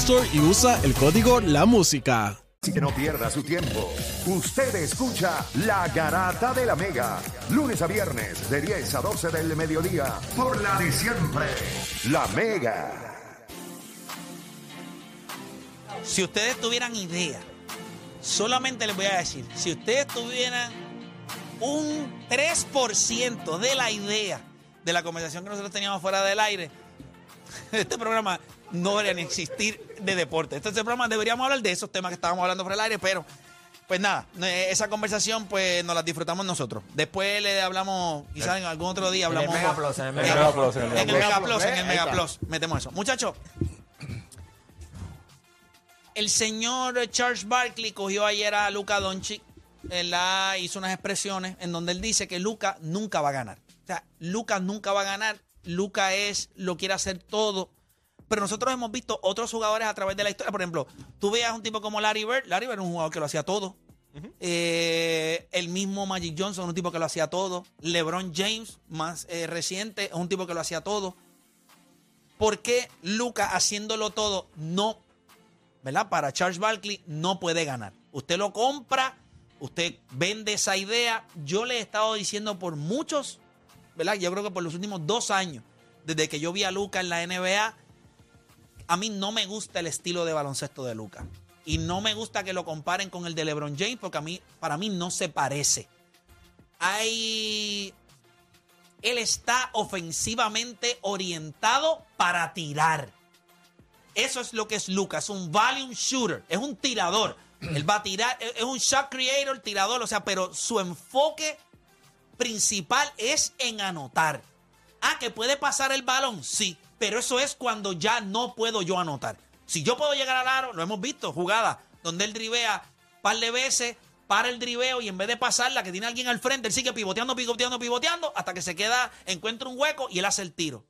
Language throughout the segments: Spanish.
Store y usa el código La Música. Así que no pierda su tiempo. Usted escucha La Garata de la Mega. Lunes a viernes de 10 a 12 del mediodía. Por la de siempre. La Mega. Si ustedes tuvieran idea, solamente les voy a decir, si ustedes tuvieran un 3% de la idea de la conversación que nosotros teníamos fuera del aire, este programa no debería ni existir de deporte. Este programa deberíamos hablar de esos temas que estábamos hablando fuera del aire, pero pues nada, eh, esa conversación pues nos la disfrutamos nosotros. Después le hablamos, quizás en algún otro día hablamos. En el en Mega el Plus, en el Mega Plus, en el Mega Plus. Metemos eso. Muchachos, el señor Charles Barkley cogió ayer a Luca Doncic, hizo unas expresiones en donde él dice que Luca nunca va a ganar. O sea, Luca nunca va a ganar. Luca es, lo quiere hacer todo. Pero nosotros hemos visto otros jugadores a través de la historia. Por ejemplo, tú veas un tipo como Larry Bird. Larry Bird era un jugador que lo hacía todo. Eh, el mismo Magic Johnson, un tipo que lo hacía todo. LeBron James, más eh, reciente, es un tipo que lo hacía todo. ¿Por qué Luca haciéndolo todo no, ¿verdad? Para Charles Barkley no puede ganar. Usted lo compra, usted vende esa idea. Yo le he estado diciendo por muchos, ¿verdad? Yo creo que por los últimos dos años, desde que yo vi a Luca en la NBA, a mí no me gusta el estilo de baloncesto de Luca. Y no me gusta que lo comparen con el de LeBron James, porque a mí, para mí no se parece. Hay. Él está ofensivamente orientado para tirar. Eso es lo que es Luca. Es un volume shooter. Es un tirador. Él va a tirar. Es un shot creator, tirador. O sea, pero su enfoque principal es en anotar. Ah, que puede pasar el balón, sí. Pero eso es cuando ya no puedo yo anotar. Si yo puedo llegar al aro, lo hemos visto, jugada donde él drivea par de veces, para el driveo y en vez de pasarla, que tiene alguien al frente, él sigue pivoteando, pivoteando, pivoteando, hasta que se queda, encuentra un hueco y él hace el tiro.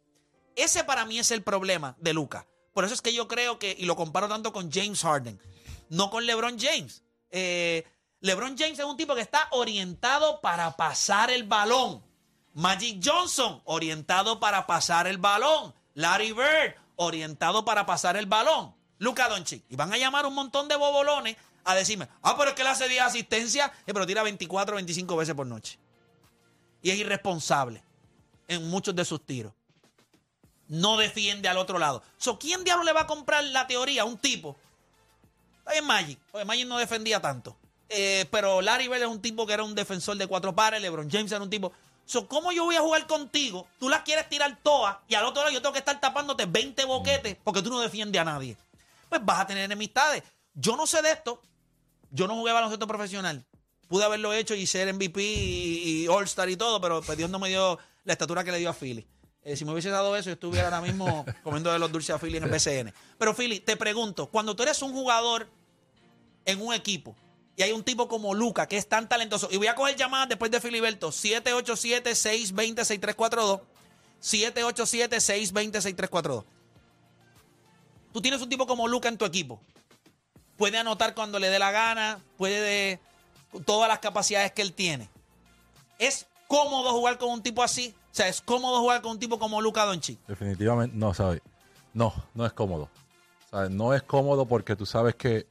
Ese para mí es el problema de Luca. Por eso es que yo creo que, y lo comparo tanto con James Harden, no con LeBron James. Eh, LeBron James es un tipo que está orientado para pasar el balón. Magic Johnson, orientado para pasar el balón. Larry Bird, orientado para pasar el balón. Luca Doncic. Y van a llamar un montón de bobolones a decirme, ah, pero es que él hace 10 asistencias, eh, pero tira 24 25 veces por noche. Y es irresponsable en muchos de sus tiros. No defiende al otro lado. So, ¿Quién diablo le va a comprar la teoría a un tipo? Está bien Magic, porque Magic no defendía tanto. Eh, pero Larry Bird es un tipo que era un defensor de cuatro pares, LeBron James era un tipo... So, ¿Cómo yo voy a jugar contigo? Tú las quieres tirar todas y al otro lado yo tengo que estar tapándote 20 boquetes porque tú no defiendes a nadie. Pues vas a tener enemistades. Yo no sé de esto. Yo no jugué baloncesto profesional. Pude haberlo hecho y ser MVP y, y All-Star y todo, pero pues Dios no me dio la estatura que le dio a Philly. Eh, si me hubiese dado eso, yo estuviera ahora mismo comiendo de los dulces a Philly en el BCN. Pero Philly, te pregunto, cuando tú eres un jugador en un equipo y hay un tipo como Luca que es tan talentoso, y voy a coger llamadas después de Filiberto, 787-620-6342, 787-620-6342. Tú tienes un tipo como Luca en tu equipo. Puede anotar cuando le dé la gana, puede de todas las capacidades que él tiene. ¿Es cómodo jugar con un tipo así? O sea, ¿es cómodo jugar con un tipo como Luca Doncic? Definitivamente, no, ¿sabes? No, no es cómodo. No es cómodo porque tú sabes que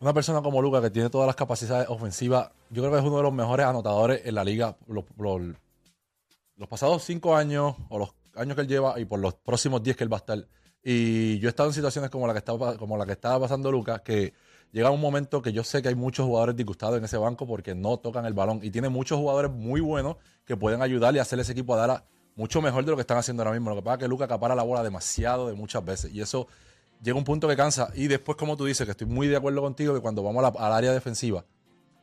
una persona como Luca, que tiene todas las capacidades ofensivas, yo creo que es uno de los mejores anotadores en la liga. Los, los- pasados cinco años, o los años que él lleva y por los próximos 10 que él va a estar. Y yo he estado en situaciones como la que estaba, como la que estaba pasando Lucas, que llega un momento que yo sé que hay muchos jugadores disgustados en ese banco porque no tocan el balón. Y tiene muchos jugadores muy buenos que pueden ayudarle a hacer ese equipo a dar mucho mejor de lo que están haciendo ahora mismo. Lo que pasa es que Lucas acapara la bola demasiado de muchas veces. Y eso llega un punto que cansa. Y después, como tú dices, que estoy muy de acuerdo contigo, que cuando vamos al área defensiva,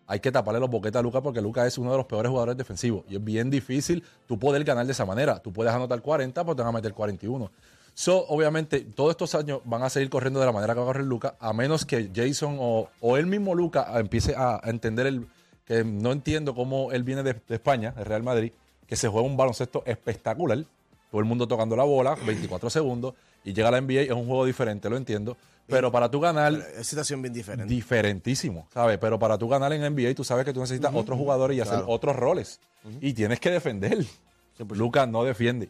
hay que taparle los boquetes a Lucas porque Lucas es uno de los peores jugadores defensivos. Y es bien difícil tú poder ganar de esa manera. Tú puedes anotar 40, pero te van a meter 41. So, obviamente, todos estos años van a seguir corriendo de la manera que va a correr Lucas, a menos que Jason o, o él mismo Lucas empiece a, a entender el que no entiendo cómo él viene de, de España, de Real Madrid, que se juega un baloncesto espectacular. Todo el mundo tocando la bola, 24 segundos, y llega a la NBA, es un juego diferente, lo entiendo. Pero para tú ganar, Es situación bien diferente. diferentísimo, ¿sabes? Pero para tú ganar en NBA, tú sabes que tú necesitas otros jugadores y hacer otros roles. Y tienes que defender. Lucas no defiende.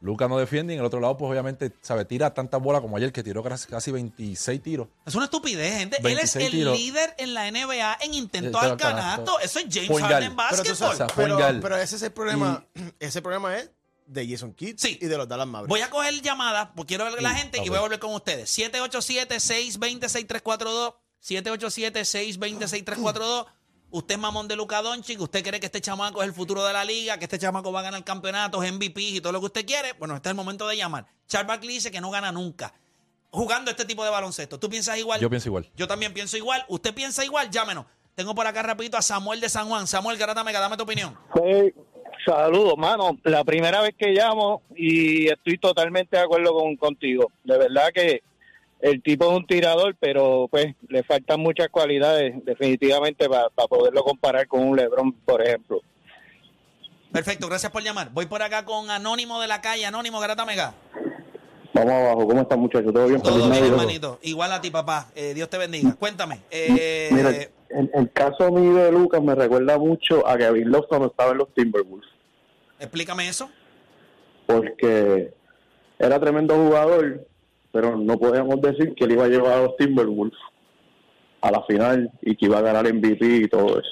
Lucas no defiende y en el otro lado, pues obviamente, ¿sabes? Tira tantas bolas como ayer, que tiró casi, casi 26 tiros. Es una estupidez, gente. Él es 26 el tiros. líder en la NBA en intentos Pero al canasto. Eso es James Harden. Pero, Basketball. sabes- O sea, pero- pero ese es el problema. Ese problema es de Jason Kidd Sí. y de los Dallas Mavericks. Voy a coger llamadas, porque quiero ver a la gente y voy a volver con ustedes. 787-620-6342. 787-620-6342. Usted es mamón de Luca Doncic, usted cree que este chamaco es el futuro de la liga, que este chamaco va a ganar campeonatos, MVP y todo lo que usted quiere. Bueno, este es el momento de llamar. Charles Barkley dice que no gana nunca jugando este tipo de baloncesto. ¿Tú piensas igual? Yo pienso igual. Yo también pienso igual. ¿Usted piensa igual? Llámenos. Tengo por acá rapidito a Samuel de San Juan. Samuel Garata Mega, dame tu opinión. Sí, saludos, mano. La primera vez que llamo y estoy totalmente de acuerdo con, contigo. De verdad que el tipo es un tirador, pero pues le faltan muchas cualidades definitivamente para poderlo comparar con un LeBron, por ejemplo. Perfecto, gracias por llamar. Voy por acá con Anónimo de la calle. Anónimo Garata Mega. Vamos abajo, ¿cómo están muchachos? ¿Todo bien? Todo bien, hermanito. Igual a ti, papá. Eh, Dios te bendiga. Cuéntame. eh, Mira, el, el caso mío de Lucas me recuerda mucho a Kevin Love cuando estaba en los Timberwolves, explícame eso. porque era tremendo jugador, pero no podíamos decir que él iba a llevar a los Timberwolves a la final y que iba a ganar MVP y todo eso.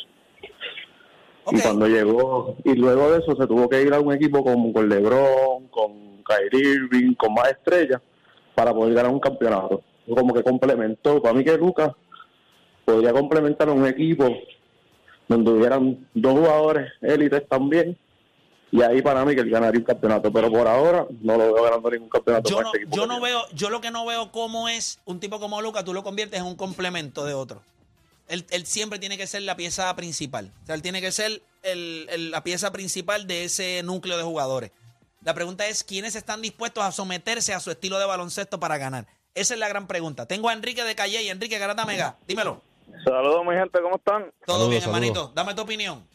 Y cuando llegó, y luego de eso se tuvo que ir a un equipo con, con LeBron, con Kyrie Irving, con más estrellas, para poder ganar un campeonato. Como que complementó. Para mí que Lucas podría complementar un equipo donde hubieran dos jugadores élites también, y ahí para mí que él ganaría un campeonato. Pero por ahora no lo veo ganando ningún campeonato Yo no, este equipo. yo no veo, yo lo que no veo cómo es un tipo como Lucas, tú lo conviertes en un complemento de otro. Él, él siempre tiene que ser la pieza principal. O sea, él tiene que ser el- el- la pieza principal de ese núcleo de jugadores. La pregunta es, ¿quiénes están dispuestos a someterse a su estilo de baloncesto para ganar? Esa es la gran pregunta. Tengo a Enrique de Calle y Enrique Garata Mega. Dímelo. Saludos, mi gente, ¿cómo están? Todo Saludos, bien, saludos. hermanito. Dame tu opinión.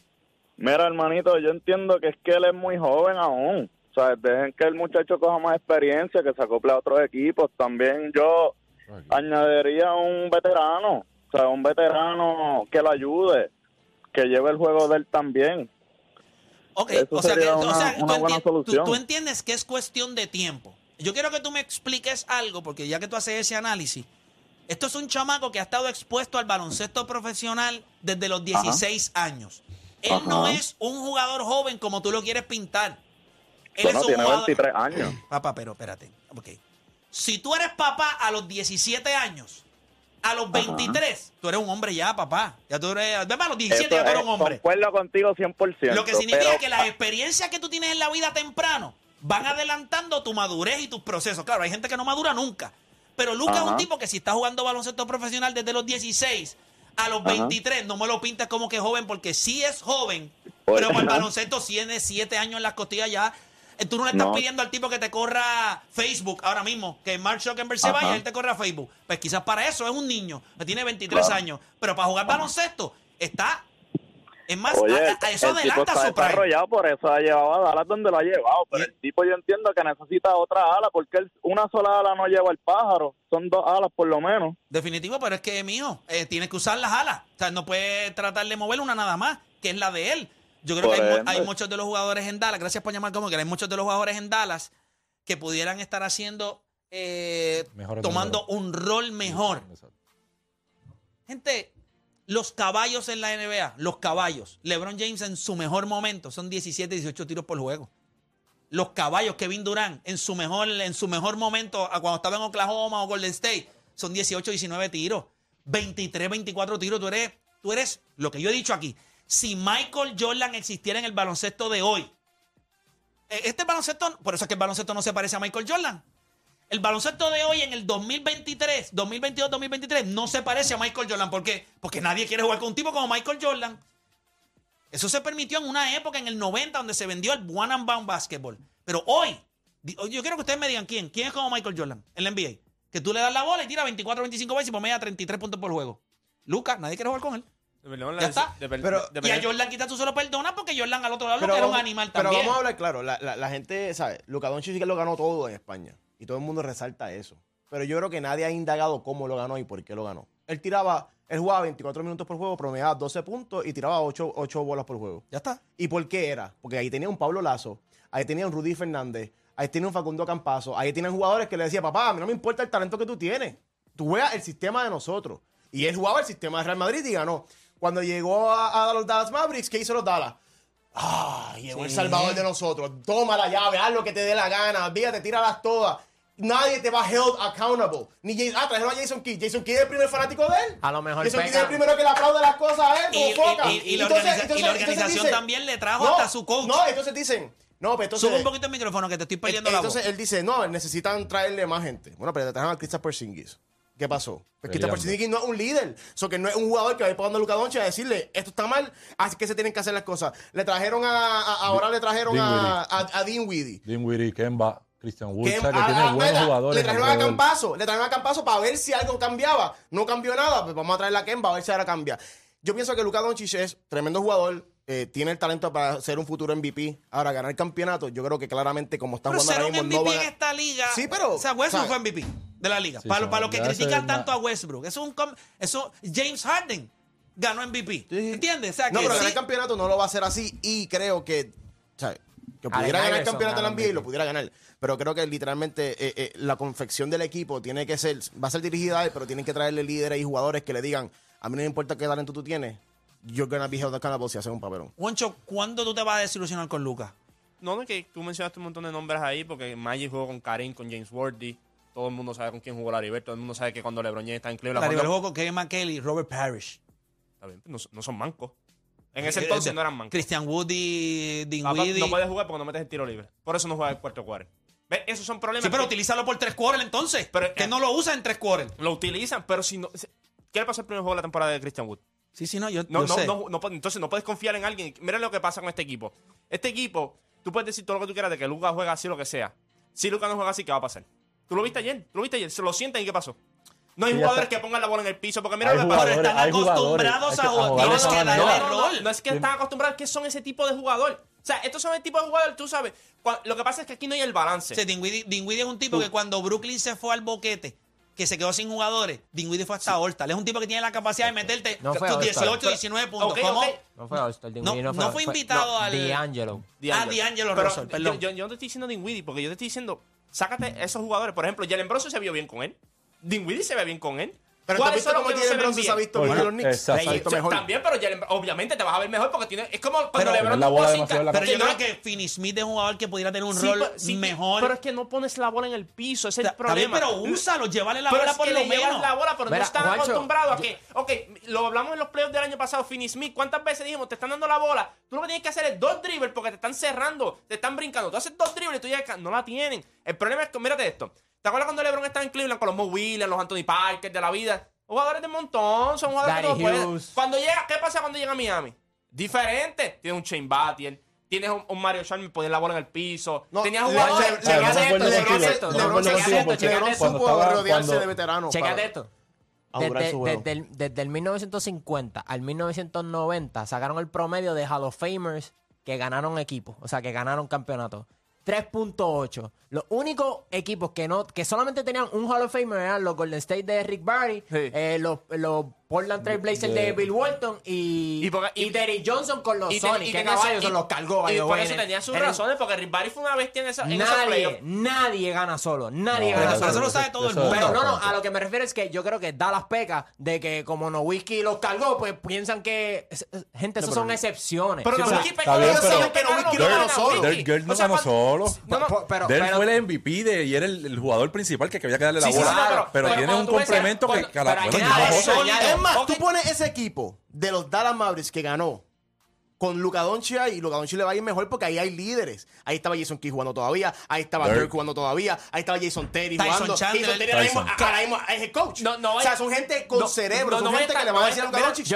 Mira, hermanito, yo entiendo que es que él es muy joven aún. O sea, dejen que el muchacho coja más experiencia, que se acople a otros equipos. También yo añadiría un veterano, o sea, un veterano que lo ayude, que lleve el juego de él también. Ok, Eso o sea, que, o una- sea, tú, una buena enti- tú- solución. tú entiendes que es cuestión de tiempo. Yo quiero que tú me expliques algo, porque ya que tú haces ese análisis, esto es un chamaco que ha estado expuesto al baloncesto profesional desde los 16 años. Él no es un jugador joven como tú lo quieres pintar. Él Bueno, es un tiene jugador- 23 años. Papá, pero espérate. Ok. Si tú eres papá a los 17 años, a los 23, tú eres un hombre ya, papá. Ya tú eres. A los 17 Eso ya tú eres es- un hombre. Concuerdo contigo 100%. Lo que significa pero- que las experiencias que tú tienes en la vida temprano van adelantando tu madurez y tus procesos. Claro, hay gente que no madura nunca. Pero Lucas es un tipo que si está jugando baloncesto profesional desde los 16 a los Ajá. 23, no me lo pintas como que joven, porque sí es joven, Pues, pero para el baloncesto tiene 7 años en las costillas ya. Eh, Tú no le estás No. pidiendo al tipo que te corra Facebook ahora mismo, que Mark Zuckerberg se vaya y él te corra Facebook. Pues quizás para eso es un niño, que tiene 23 Claro. años, pero para jugar baloncesto está... Es más, Oye, a- a- eso el tipo adelanta está su prime. desarrollado, por eso ha llevado a Dallas donde lo ha llevado. Pero el tipo yo entiendo que necesita otra ala, porque él- una sola ala no lleva el pájaro. Son dos alas por lo menos. Definitivo, pero es que, mijo, eh, tiene que usar las alas. O sea, no puede tratar de mover una nada más, que es la de él. Yo creo Por que hay, muchos de los jugadores en Dallas, gracias por llamar como que hay muchos de los jugadores en Dallas que pudieran estar haciendo, eh, tomando un rol mejor. Gente, los caballos en la NBA, los caballos. LeBron James en su mejor momento son 17, 18 tiros por juego. los caballos, Kevin Durant, en su mejor, en su mejor momento, cuando estaba en Oklahoma o Golden State, son 18, 19 tiros. 23, 24 tiros. Tú eres, tú eres lo que yo he dicho aquí. Si Michael Jordan existiera en el baloncesto de hoy, eh, este baloncesto, por eso es que el baloncesto no se parece a Michael Jordan. El baloncesto de hoy en el 2023, 2022, 2023 no se parece a Michael Jordan. ¿Por qué? Porque nadie quiere jugar con un tipo como Michael Jordan. Eso se permitió en una época en el 90 donde se vendió el one and bound basketball. Pero hoy, yo quiero que ustedes me digan quién. ¿Quién es como Michael Jordan en la NBA? Que tú le das la bola y tira 24, 25 veces y por media 33 puntos por juego. Lucas, nadie quiere jugar con él. Ya está. depende- Pero- depende- Y a Jordan quizás tú se lo perdonas porque Jordan al otro lado lo Pero que era un animal pero también. vamos a hablar claro. La, la- la gente, ¿sabes? Luka Doncic sí que lo ganó todo en España. Y todo el mundo resalta eso. Pero yo creo que nadie ha indagado cómo lo ganó y por qué lo ganó. Él tiraba, él jugaba 24 minutos por juego, promediaba 12 puntos y tiraba 8, 8 bolas por juego. Ya está. ¿Y por qué era? Porque ahí tenía un Pablo Lazo, ahí tenía un Rudy Fernández, ahí tenía un Facundo Campazo, ahí tenían jugadores que le decía, papá, a mí no me importa el talento que tú tienes. Tú juegas el sistema de nosotros. Y él jugaba el sistema de Real Madrid y ganó. Cuando llegó a, a los Dallas Mavericks, ¿qué hizo los Dallas? Ah, llegó el salvador de nosotros. Toma la llave, haz lo que te dé la gana, fíjate, tíralas todas. Nadie te va held accountable. Ni Jason, ah, trajeron a Jason Kidd. Jason Kidd es el primer fanático de él. A lo mejor Jason Kidd es el primero que le aplaude las cosas a él Y, foca. y- y- y la, Entonces- organiza- y la entonces- entonces organización dicen, también le trajo no, hasta su coach. No, entonces dicen, no, pero entonces. Sube un poquito el micrófono que te estoy perdiendo la voz. Entonces él dice, no, necesitan traerle más gente. Bueno, pero le trajeron a Kristaps Porzingis. ¿Qué pasó? Pues Kristaps Peleando. Porzingis no es un líder. So que no es un jugador que va a ir pagando a Luka Doncic a decirle, esto está mal, así que se tienen que hacer las cosas. Le trajeron a, a- ahora le trajeron a, a, a Dinwiddie. Dinwiddie, Kemba, Christian Wood, Que- o sea, que a- tiene a- buenos jugadores. Le trajeron a. Campazo, le trajeron a Campazo para ver si algo cambiaba. No cambió nada, pues vamos a traer a Kemba a ver si ahora cambia. Yo pienso que Luka Doncic es tremendo jugador, eh, tiene el talento para ser un futuro MVP. Ahora, ganar el campeonato, yo creo que claramente como Pero jugando ser ahora un mismo, MVP no van en esta liga. Sí, pero, O sea, Westbrook o sea, fue MVP de la liga. Sí, para, para los que critican tanto una- a Westbrook. Eso es un. Eso, James Harden ganó MVP. ¿Entiendes? O sea, No, que pero ganar sí- el campeonato no lo va a hacer así y creo que, o sea, que pudiera ganar el campeonato de la NBA y lo pudiera ganar. Pero creo que literalmente eh, eh, la confección del equipo tiene que ser, va a ser dirigida a él, pero tienen que traerle líderes y jugadores que le digan, a mí no me importa qué talento tú tienes, you're gonna be held accountable si haces un papelón. Juancho, ¿cuándo tú te vas a desilusionar con Lucas? No, no, es que tú mencionaste un montón de nombres ahí, porque Magic jugó con Karim, con James Worthy. Todo el mundo sabe con quién jugó Larry Bird. Todo el mundo sabe que cuando LeBron James está en Cleveland. La cuando- juego con Kevin McKelly, Robert Parrish. Está bien, no, no son mancos. En ese entonces no eran mancos. Christian Wood y Papá, Dinwiddie. no puedes jugar porque no metes el tiro libre. Por eso no juega el cuarto quarter. ¿Ves? Esos son problemas. Sí, pero que utilízalo por tres quarters entonces. Pero, que eh, no lo usa en tres quarters. Lo utilizan, pero si no. ¿Qué le pasó el primer juego de la temporada de Christian Wood? Sí, sí, no, yo, No, yo no, sé. no, no, entonces no puedes confiar en alguien. Mira lo que pasa con este equipo. Este equipo, tú puedes decir todo lo que tú quieras de que Lucas juega así lo que sea. Si Lucas no juega así, ¿qué va a pasar? Tú lo viste ayer, tú lo viste ayer, se lo sienten y ¿qué pasó? No hay Sí, jugadores está. que pongan la bola en el piso, porque mira Hay lo que pasa. Pero están acostumbrados a jugar. de que darle. No, no, rol. no es que están acostumbrados, que son ese tipo de jugador. O sea, estos son el tipo de jugador, tú sabes. Lo que pasa es que aquí no hay el balance. Sí, Dinwiddie, Dinwiddie es un tipo que cuando Brooklyn se fue al boquete, que se quedó sin jugadores, Dinwiddie fue hasta All-Star. Es un tipo que tiene la capacidad de meterte No fue tus All-Star. 18, 19 puntos. No fue All-Star, No, Dinwiddie no fue invitado al- D'Angelo. Ah, D'Angelo Pero Russell, perdón. Yo, yo, yo no te estoy diciendo Dinwiddie, porque yo te estoy diciendo, sácate esos jugadores. Por ejemplo, Jalen Bronson se vio bien con él. Dinwiddie se ve bien con él. Pero tú has ¿Cuáles visto son los que no se ven Bronson se ha visto bien en los Knicks. Exacto. Se ha visto Sí, mejor. También, pero Jalen- obviamente te vas a ver mejor porque tiene, es como cuando Pero- LeBron la bola sin demasiado en la ca- Pero yo creo no- que Finney Smith es un jugador que pudiera tener un Sí, rol pero- sí, mejor. Pero es que no pones la bola en el piso, ese es el Está bien, problema. pero úsalo, llévale la Pero bola es por que lo le llevas menos. la bola, pero Mira, no están Juancho, acostumbrados a que, ok, lo hablamos en los playoffs del año pasado, Finney Smith, ¿cuántas veces dijimos, te están dando la bola? Tú lo que tienes que hacer es dos dribbles porque te están cerrando, te están brincando. Tú haces dos dribbles y tú ya no la tienen. El problema es que, mírate esto, ¿te acuerdas cuando LeBron estaba en Cleveland con los Mo Williams, los Anthony Parker de la vida? Jugadores de montón, son jugadores Danny que no. Cuando llega, ¿qué pasa cuando llega a Miami? Diferente. Tienes un Chain Battier, tienes un, un Mario Chalmers poner la bola en el piso. No, Tenías jugadores. LeBron- esto, contigo, esto, LeBron, supo rodearse de veteranos. Chécate para- esto. Desde, desde el, desde el 1950 al 1990 sacaron el promedio de Hall of Famers que ganaron equipos, o sea, que ganaron campeonatos. 3.8. Los únicos equipos que no que solamente tenían un Hall of Famer eran los Golden State de Rick Barry, Sí. eh, los, los Portland Trail Blazers de Bill Walton y, y, porque, Terry Johnson con los Sonics. Que caballos son los cargó. Y, por eso tenía sus razones, porque Rick Barry fue una bestia en esa. Nadie, nadie gana solo. Nadie gana solo. Eso lo sabe todo el mundo. Pero no, no, a lo que me refiero es que yo creo que da las pecas de que como Nowitzki los cargó, pues piensan que. Gente, son excepciones. Pero Nowitzki saben que Nowitzki no ganó solo. Girl no ganó solo. Pero fue el MVP de y era el jugador principal que había que darle la bola. Pero tiene un complemento que cada más, okay. tú pones ese equipo de los Dallas Mavericks que ganó con Luka Doncic y Luka Doncic le va a ir mejor porque ahí hay líderes. Ahí estaba Jason Kidd jugando todavía, ahí estaba Dirk jugando todavía, ahí estaba Jason Terry Tyson jugando. Chandler. Jason Terry ahora mismo, es el coach. No, no, o sea, son gente con no, cerebro, son gente que le va a decir a Luka Doncic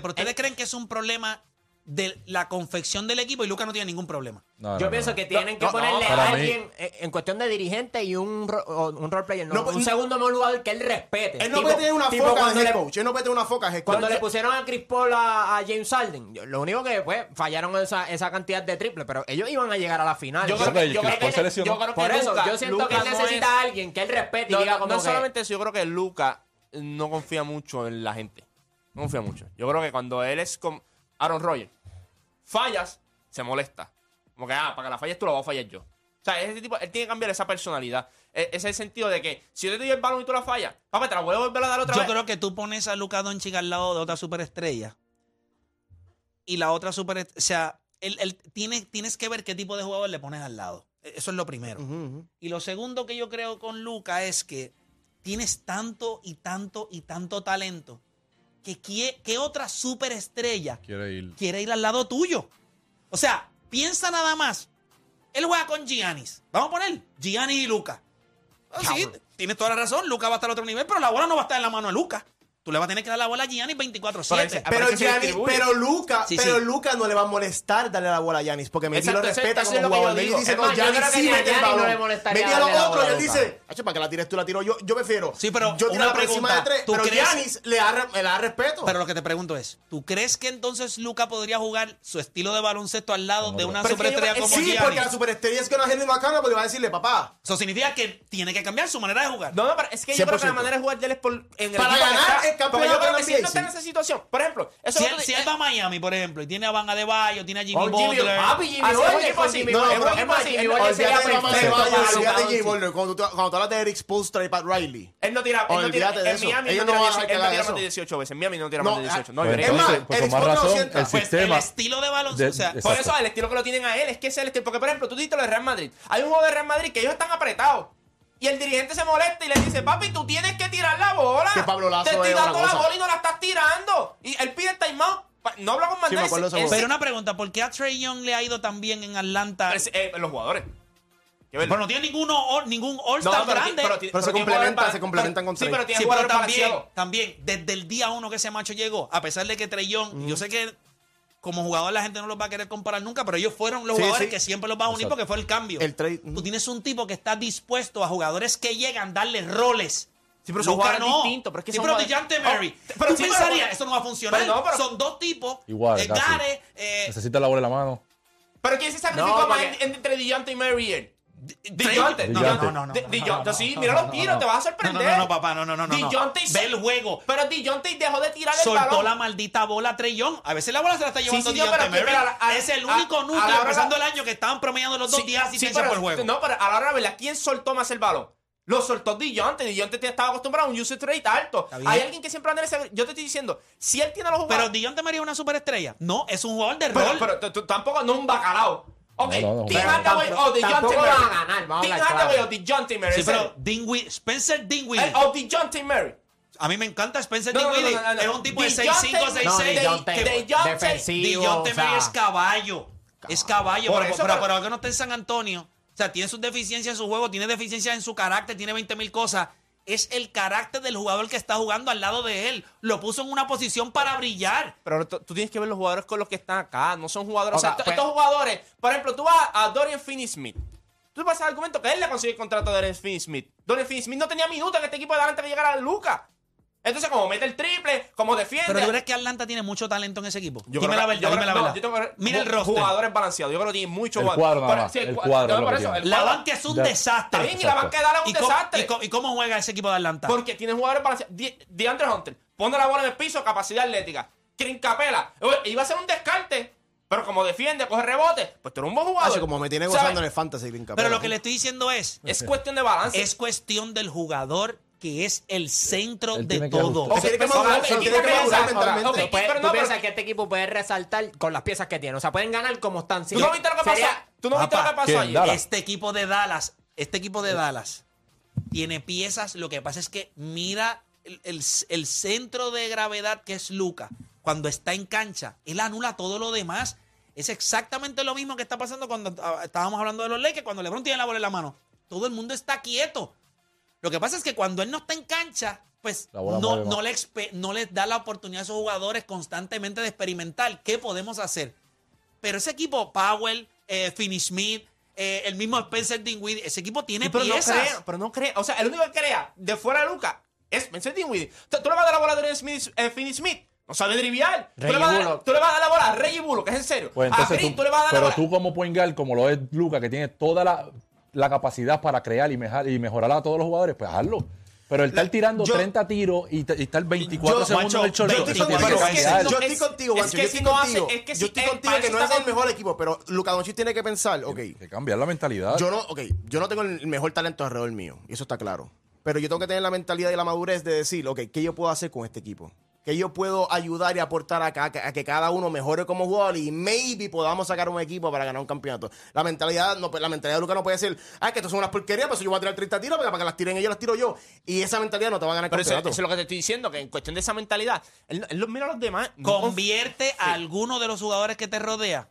pero ustedes creen que es un problema de la confección del equipo y Lucas no tiene ningún problema. No, Yo pienso que tienen que ponerle a alguien eh, en cuestión de dirigente y un, un role player, un segundo mejor jugador que él respete. Él no puede tener una foca cuando le- coach. Él no puede tener una foca de head Cuando le pusieron a Chris Paul a, James Harden, lo único que fue, fallaron esa, esa cantidad de triples, pero ellos iban a llegar a la final. Yo creo que- yo eso, yo siento que él necesita a alguien que él respete y diga no, no solamente eso, yo creo que Luca no confía mucho en la gente. No confía mucho. Yo creo que cuando él es como. Aaron Rodgers. Fallas, se molesta. Como que, ah, para que la falles tú, la voy a fallar yo. O sea, ese tipo, él tiene que cambiar esa personalidad. E ese sentido de que si yo te doy el balón y tú la fallas, papá, te la voy a volver a dar otra yo vez. Yo creo que tú pones a Luca Doncic al lado de otra superestrella. Y la otra superestrella. O sea, él, él tiene, tienes que ver qué tipo de jugador le pones al lado. E, eso es lo primero. Y lo segundo que yo creo con Luca es que tienes tanto y tanto y tanto talento que, qué, otra superestrella quiere ir. quiere ir al lado tuyo. O sea, piensa nada más. Él juega con Giannis. Vamos a poner Giannis y Luca. Pues sí, tienes toda la razón. Luca va a estar a otro nivel, pero la bola no va a estar en la mano de Luca. Tú le vas a tener que dar la bola a Giannis 24-7. Pero, Giannis, pero Luca, pero Luca no le va a molestar darle la bola a Giannis porque Messi lo respeta como jugador. Messi dice, no, Giannis sí mete el balón. No a otros y él dice, para que la tires tú, la tiro yo. Yo prefiero. Sí, pero yo tiro pregunta, de tres, pero crees, Giannis le da, le da respeto. Pero lo que te pregunto es, ¿tú crees que entonces Luca podría jugar su estilo de baloncesto al lado de una superestrella como Giannis? Sí, porque la superestrella es que una gente bacana porque va a decirle, papá. Eso significa que tiene que cambiar su manera de jugar. No, no, es que yo creo que la manera de jugar de él es por... Para ganar campeonato. Yo creo que si él no está en esa situación, por ejemplo, eso si, él, si él va a Miami, por ejemplo, y tiene a Van Adebayo, tiene a Jimmy oh, Butler. Papi, Jimmy Butler. Jimmy Butler sería perfecto. Cuando tú hablas de Eric Spolstra y Pat Riley. Él no tira, él no tira, en Miami él no tira más de 18 veces. En Miami no tira más de 18. No, pues es pues más, Eric Spolstra El. Pues, el estilo de baloncesto. Por eso el estilo que lo tienen a él es que es el estilo. Porque, por ejemplo, tú dijiste lo de Real Madrid. Hay un juego de Real Madrid que ellos están apretados. Y el dirigente se molesta y le dice, papi, tú tienes que tirar la bola. Que Pablo Lazo Te estoy dando la bola y no la estás tirando. Y él pide timeout. No habla con Mandel. Sí, pero una pregunta, ¿por qué a Trey Young le ha ido tan bien en Atlanta? Eh, los jugadores. Pero no tiene ninguno, ningún All-Star grande. Pero, se, complementa, se complementan pero, con Trey. Sí, pero tiene sí, también, también, desde el día uno que ese macho llegó, a pesar de que Trey Young, mm. yo sé que como jugador la gente no los va a querer comparar nunca, pero ellos fueron los jugadores que siempre los vas a unir porque fue el cambio. Tú tienes un tipo que está dispuesto a jugadores que llegan, darle roles. Sí, pero son jugadores no. distintos. Pero es que sí, son pero Mary. Oh, pero Tú sí, eso no va a funcionar. Son dos tipos. Igual, eh, eh, Necesita la bola en la mano. ¿Pero quién se sacrificó no, más entre Dillante y Mary? Dillonte. No, no, no, no. Sí, mira los tiros, te vas a sorprender. No, no, papá, no, no, no. Dillonte ve el juego. Pero Dillonte dejó de tirar el balón. Soltó la maldita bola a Trellón. A veces la bola se la está llevando Dillonte. Es el único núcleo empezando el año que estaban promediando los dos días de asistencia por juego. No, pero a la hora de verdad, ¿quién soltó más el balón? Lo soltó Dillonte. Dillonte estaba acostumbrado a un usage rate alto. Hay alguien que siempre anda en ese. Yo te estoy diciendo, si él tiene los jugadores. Pero Dillonte María es una superestrella. No, es un jugador de rol. Pero, tú tampoco, no un bacalao. Ok, Tim Hathaway o de John Timmer. van Tim hablar claro. Hathaway o de John Timmer. Sí, pero Dingwiddie, Spencer Dingwiddie. Eh, o de John Timmer. A mí me encanta Spencer no, Dingwiddie. No, no, no, Es un tipo de 6'5, 6'6. Defensivo. John Temer es caballo. Es caballo. Por pero, eso, pero, que no está en San Antonio. O sea, tiene sus deficiencias en su juego, tiene deficiencias en su carácter, tiene 20 mil cosas es el carácter del jugador que está jugando al lado de él. Lo puso en una posición para brillar. Pero tú tienes que ver los jugadores con los que están acá. No son jugadores. O sea, pues- estos jugadores, por ejemplo, tú vas a Dorian Finney Smith. Tú vas al argumento que él le consiguió el contrato a Dorian Finney Smith. Dorian Finney Smith no tenía minutos en este equipo de antes de llegar a Luca. Entonces, como mete el triple, como defiende. Pero tú crees que Atlanta tiene mucho talento en ese equipo. Yo dime creo la que- verdad, yo dime creo- la no, verdad. yo tengo que ver Mira el roster. Jugadores balanceados. Yo creo que tiene mucho El cuadro nada Por- más, sí, el cua- cuadro no, es eso, el La cuadro- banca es un De- desastre. Y la banca de Dallas es un ¿Y cómo, desastre. y cómo juega ese equipo de Atlanta? Porque tiene jugadores balanceados. DeAndre Hunter, pone la bola en el piso, capacidad atlética. Clint Capela, eh, iba a ser un descarte, pero como defiende, coge rebote, pues tú eres un buen jugador. Así como me tiene ¿Sabes? gozando en el fantasy, Green Pero lo que le estoy diciendo es, Es cuestión de balance. es cuestión del jugador que es el centro Él de tiene que todo. ajustar. Ok, tiene que pero madurar, el se lo equipo tiene que piensa- madurar mentalmente. ok, Tú, puedes- pero tú no, piensas que este equipo puede resaltar con las piezas que tiene. O sea, pueden ganar como están. ¿Tú no viste lo que pasó? Sería- ¿Tú no viste lo Papá, que pasó ¿quién? ayer? Este equipo de Dallas, este equipo de Dallas tiene piezas. Lo que pasa es que mira el, el- el centro de gravedad que es Luca. Cuando está en cancha, él anula todo lo demás. Es exactamente lo mismo que está pasando cuando ah, estábamos hablando de los Lakers, cuando LeBron tiene la bola en la mano. Todo el mundo está quieto. Lo que pasa es que cuando él no está en cancha, pues no, no, le no les da la oportunidad a esos jugadores constantemente de experimentar. ¿Qué podemos hacer? Pero ese equipo, Powell, eh, Finney Smith, eh, el mismo Spencer Dinwiddie, ese equipo tiene pero no piezas. crea, pero no crea. O sea, el único que crea de fuera de Luca es Spencer Dinwiddie. Tú, tú le vas a dar la bola a Dorian Smith, eh, Finney Smith. No sabe driviar. Tú le, vas a dar, Bullock. tú le vas a dar la bola a Reggie Bullock, que es en serio. Pues a Green, tú, tú le vas a dar la pero bola. tú como point guard, como lo es Luca, que tiene toda la, la capacidad para crear y, mejar, y mejorar a todos los jugadores, pues hazlo. Pero el estar tirando yo- 30 tiros y, y estar 24 yo, segundos macho, en el short, yo estoy tiene contigo, que es que cambiar. no- yo estoy es- contigo, es Juancho, que yo estoy no hace- contigo. es que yo si estoy él contigo que no es está el mejor equipo, pero Luka Doncic tiene que pensar, ok, Que cambia la mentalidad. yo no, ok, yo no tengo el mejor talento alrededor mío, y eso está claro. Pero yo tengo que tener la mentalidad y la madurez de decir, ok, ¿qué yo puedo hacer con este equipo? ¿Qué yo puedo ayudar y aportar acá a que cada uno mejore como jugador y maybe podamos sacar un equipo para ganar un campeonato? La mentalidad, no, la mentalidad de Luca no puede ser, ah, que esto son unas porquerías, pues yo voy a tirar 30 tiros para, para que las tiren ellos, las tiro yo. Y esa mentalidad no te va a ganar el Pero eso, campeonato. eso es lo que te estoy diciendo, que en cuestión de esa mentalidad, él, él los mira a los demás. no Convierte a alguno de los jugadores que te rodea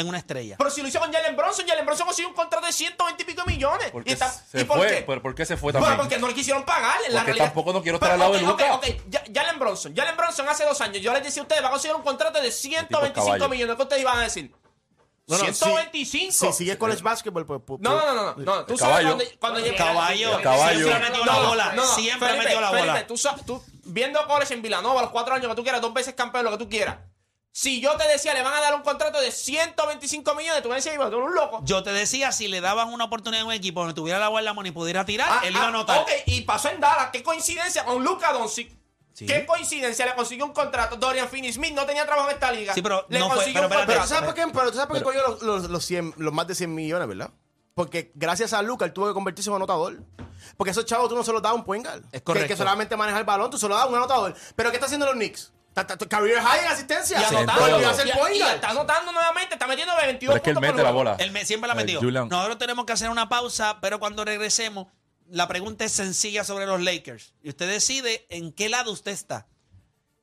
en una estrella. Pero si lo hizo con Jalen Bronson, Jalen Bronson consiguió un contrato de 120 y pico millones. Porque ¿Y, está- se ¿y por fue. qué? ¿Pero por qué se fue Bueno, también? porque no le quisieron pagar. En la Porque realidad. tampoco no quiero Pero, estar al lado de ok, Luka. Ok, ok. Ya- Jalen Bronson. Jalen Bronson hace dos años. Yo les decía a ustedes, va a conseguir un contrato de 125 caballo. millones. ¿Qué ustedes iban a decir? No, no, 125. Si, si sigue college basketball, pues. pues, No, no, no, no, no, no. Tú sabes caballo. cuando, cuando llega- Caballo, El caballo. siempre metió la bola, siempre Felipe, metió la Felipe, bola. tú, sabes- tú viendo college en Villanova a los cuatro años que tú quieras, dos veces campeón, lo que tú quieras. Si yo te decía, le van a dar un contrato de 125 millones, tú me decías, "Iba, tú eres un loco. Yo te decía, si le daban una oportunidad en un equipo donde tuviera la mano y pudiera tirar, Ah, él iba a ah, anotar. Ok, y pasó en Dallas. Qué coincidencia con Luca Doncic. Qué coincidencia, le consiguió un contrato. Dorian Finney-Smith no tenía trabajo en esta liga. Sí, pero le no fue- consiguió pero un Pero contrato. ¿tú sabes por qué? Pero ¿tú sabes por qué cogió los, los, los 100 los más de 100 millones, ¿verdad? Porque gracias a Luca él tuvo que convertirse en un anotador. Porque esos chavos tú no se los das a un point guard. Es Que- correcto. Que, solamente maneja el balón, tú se lo das a un anotador. Pero ¿qué está haciendo los Knicks? Career high en asistencia. Y anotando, Y y está anotando nuevamente, está metiendo 22 Pero es que él puntos por mete la bola. Él me, siempre la ha metido. Julian. Nosotros tenemos que hacer una pausa, pero cuando regresemos, la pregunta es sencilla sobre los Lakers. Y usted decide en qué lado usted está.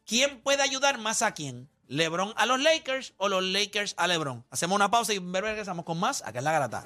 ¿Quién puede ayudar más a quién? ¿LeBron a los Lakers o los Lakers a LeBron? Hacemos una pausa y en regresamos con más. Acá es la garata.